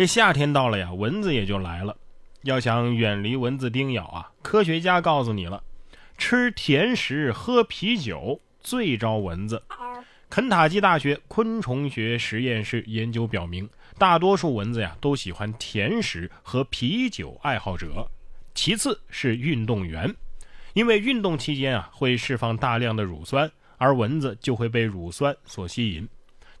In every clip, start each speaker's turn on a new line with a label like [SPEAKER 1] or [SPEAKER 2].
[SPEAKER 1] 这夏天到了呀，蚊子也就来了。要想远离蚊子叮咬啊，科学家告诉你了：吃甜食、喝啤酒最招蚊子。肯塔基大学昆虫学实验室研究表明，大多数蚊子呀都喜欢甜食和啤酒爱好者，其次是运动员，因为运动期间啊会释放大量的乳酸，而蚊子就会被乳酸所吸引。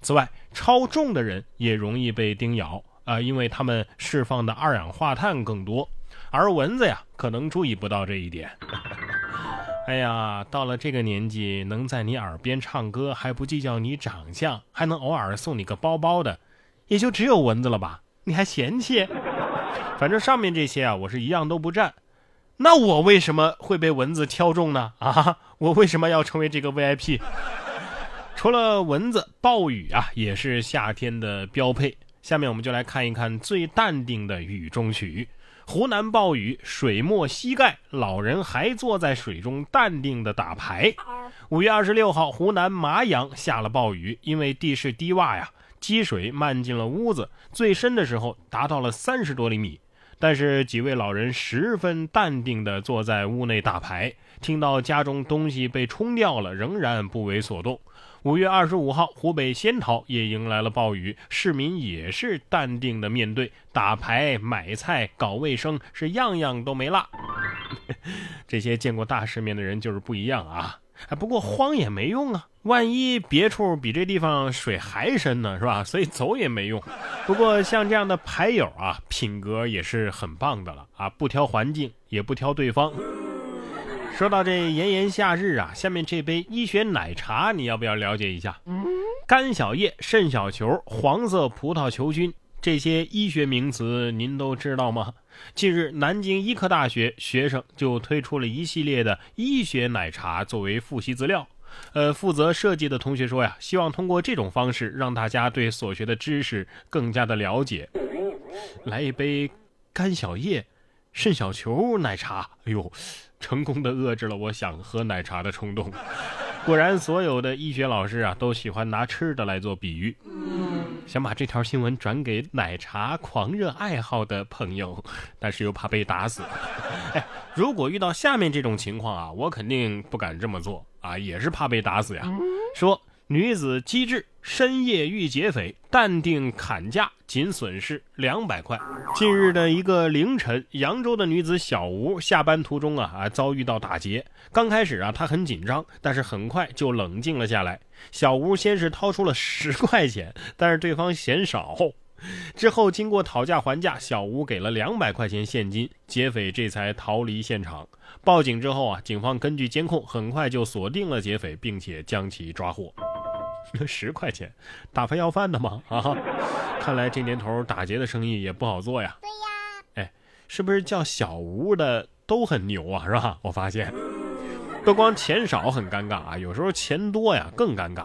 [SPEAKER 1] 此外，超重的人也容易被叮咬啊，因为他们释放的二氧化碳更多，而蚊子呀可能注意不到这一点。哎呀，到了这个年纪，能在你耳边唱歌还不计较你长相，还能偶尔送你个包包的，也就只有蚊子了吧？你还嫌弃？反正上面这些啊，我是一样都不占。那我为什么会被蚊子挑中呢？啊，我为什么要成为这个 VIP？除了蚊子，暴雨啊也是夏天的标配。下面我们就来看一看最淡定的雨中曲。湖南暴雨，水没膝盖，老人还坐在水中淡定的打牌。五月二十六号，湖南麻阳下了暴雨，因为地势低洼呀，积水漫进了屋子，最深的时候达到了三十多厘米。但是几位老人十分淡定地坐在屋内打牌，听到家中东西被冲掉了，仍然不为所动。五月二十五号，湖北仙桃也迎来了暴雨，市民也是淡定的面对，打牌、买菜、搞卫生，是样样都没落。这些见过大世面的人就是不一样啊！不过慌也没用啊，万一别处比这地方水还深呢，是吧？所以走也没用。不过像这样的牌友啊，品格也是很棒的了啊，不挑环境，也不挑对方。说到这炎炎夏日啊，下面这杯医学奶茶你要不要了解一下？肝小叶、肾小球、黄色葡萄球菌这些医学名词您都知道吗？近日，南京医科大学学生就推出了一系列的医学奶茶作为复习资料。呃，负责设计的同学说呀，希望通过这种方式让大家对所学的知识更加的了解。来一杯干小叶、肾小球奶茶，哎呦！成功的遏制了我想喝奶茶的冲动。果然，所有的医学老师啊，都喜欢拿吃的来做比喻，想把这条新闻转给奶茶狂热爱好的朋友，但是又怕被打死。如果遇到下面这种情况啊，我肯定不敢这么做啊，也是怕被打死呀。说。女子机智，深夜遇劫匪，淡定砍价，仅损失两百块。近日的一个凌晨，扬州的女子小吴下班途中啊啊遭遇到打劫。刚开始啊，她很紧张，但是很快就冷静了下来。小吴先是掏出了十块钱，但是对方嫌少。之后经过讨价还价，小吴给了两百块钱现金，劫匪这才逃离现场。报警之后啊，警方根据监控很快就锁定了劫匪，并且将其抓获。十块钱，打发要饭的吗？啊，看来这年头打劫的生意也不好做呀。
[SPEAKER 2] 对呀，
[SPEAKER 1] 哎，是不是叫小吴的都很牛啊？是吧？我发现，不光钱少很尴尬啊，有时候钱多呀更尴尬。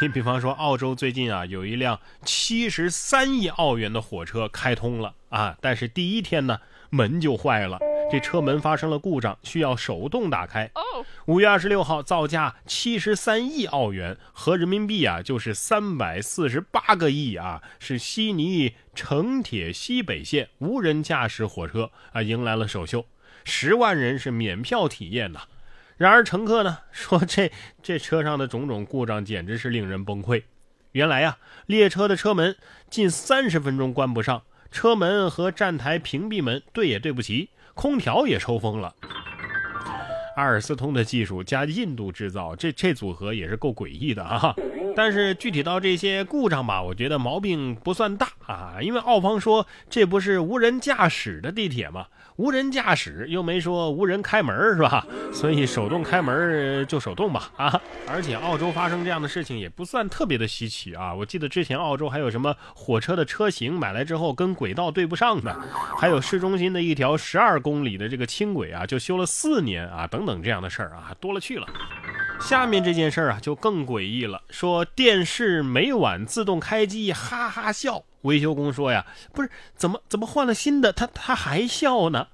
[SPEAKER 1] 你比方说，澳洲最近啊有一辆七十三亿澳元的火车开通了啊，但是第一天呢门就坏了。这车门发生了故障，需要手动打开。五月二十六号，造价七十三亿澳元，合人民币啊就是三百四十八个亿啊，是悉尼城铁西北线无人驾驶火车啊，迎来了首秀，十万人是免票体验呐。然而乘客呢说，这这车上的种种故障简直是令人崩溃。原来呀，列车的车门近三十分钟关不上，车门和站台屏蔽门对也对不齐。空调也抽风了，阿尔斯通的技术加印度制造，这这组合也是够诡异的啊！但是具体到这些故障吧，我觉得毛病不算大啊，因为澳方说这不是无人驾驶的地铁吗？无人驾驶又没说无人开门是吧？所以手动开门就手动吧啊！而且澳洲发生这样的事情也不算特别的稀奇啊。我记得之前澳洲还有什么火车的车型买来之后跟轨道对不上的，还有市中心的一条十二公里的这个轻轨啊，就修了四年啊，等等这样的事儿啊，多了去了。下面这件事儿啊就更诡异了，说电视每晚自动开机，哈哈笑。维修工说呀，不是怎么怎么换了新的，他他还笑呢？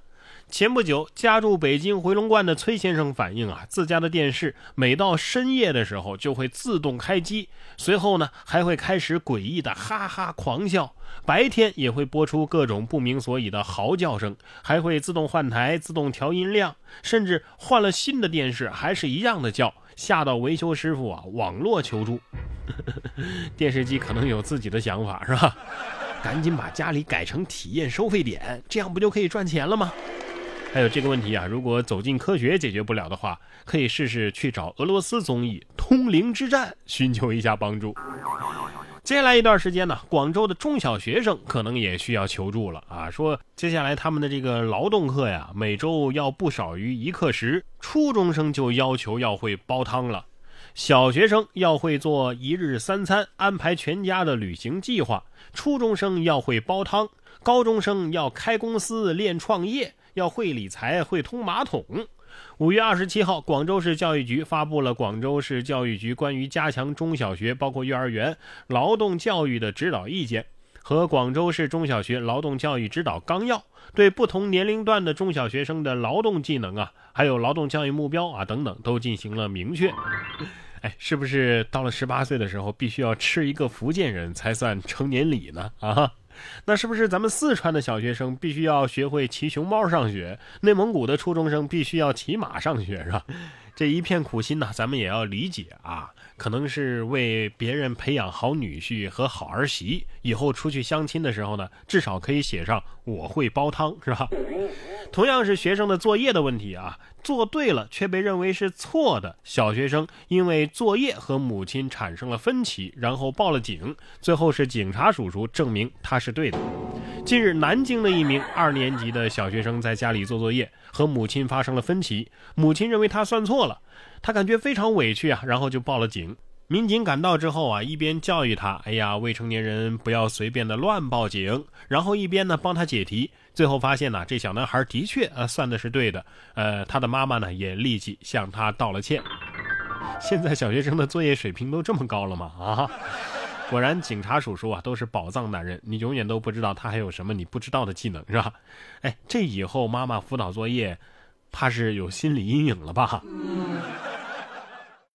[SPEAKER 1] 前不久，家住北京回龙观的崔先生反映啊，自家的电视每到深夜的时候就会自动开机，随后呢还会开始诡异的哈哈狂笑，白天也会播出各种不明所以的嚎叫声，还会自动换台、自动调音量，甚至换了新的电视还是一样的叫，吓到维修师傅啊网络求助。电视机可能有自己的想法是吧？赶紧把家里改成体验收费点，这样不就可以赚钱了吗？还有这个问题啊，如果走进科学解决不了的话，可以试试去找俄罗斯综艺《通灵之战》寻求一下帮助。接下来一段时间呢，广州的中小学生可能也需要求助了啊！说接下来他们的这个劳动课呀，每周要不少于一课时，初中生就要求要会煲汤了，小学生要会做一日三餐，安排全家的旅行计划，初中生要会煲汤，高中生要开公司练创业。要会理财，会通马桶。五月二十七号，广州市教育局发布了《广州市教育局关于加强中小学包括幼儿园劳动教育的指导意见》和《广州市中小学劳动教育指导纲要》，对不同年龄段的中小学生的劳动技能啊，还有劳动教育目标啊等等，都进行了明确。哎，是不是到了十八岁的时候，必须要吃一个福建人才算成年礼呢？啊？那是不是咱们四川的小学生必须要学会骑熊猫上学？内蒙古的初中生必须要骑马上学，是吧？这一片苦心呢，咱们也要理解啊。可能是为别人培养好女婿和好儿媳，以后出去相亲的时候呢，至少可以写上我会煲汤，是吧？同样是学生的作业的问题啊，做对了却被认为是错的。小学生因为作业和母亲产生了分歧，然后报了警，最后是警察叔叔证明他是对的。近日，南京的一名二年级的小学生在家里做作业，和母亲发生了分歧，母亲认为他算错了。他感觉非常委屈啊，然后就报了警。民警赶到之后啊，一边教育他：“哎呀，未成年人不要随便的乱报警。”然后一边呢帮他解题。最后发现呢，这小男孩的确啊算的是对的。呃，他的妈妈呢也立即向他道了歉。现在小学生的作业水平都这么高了吗？啊，果然警察叔叔啊都是宝藏男人，你永远都不知道他还有什么你不知道的技能，是吧？哎，这以后妈妈辅导作业。怕是有心理阴影了吧？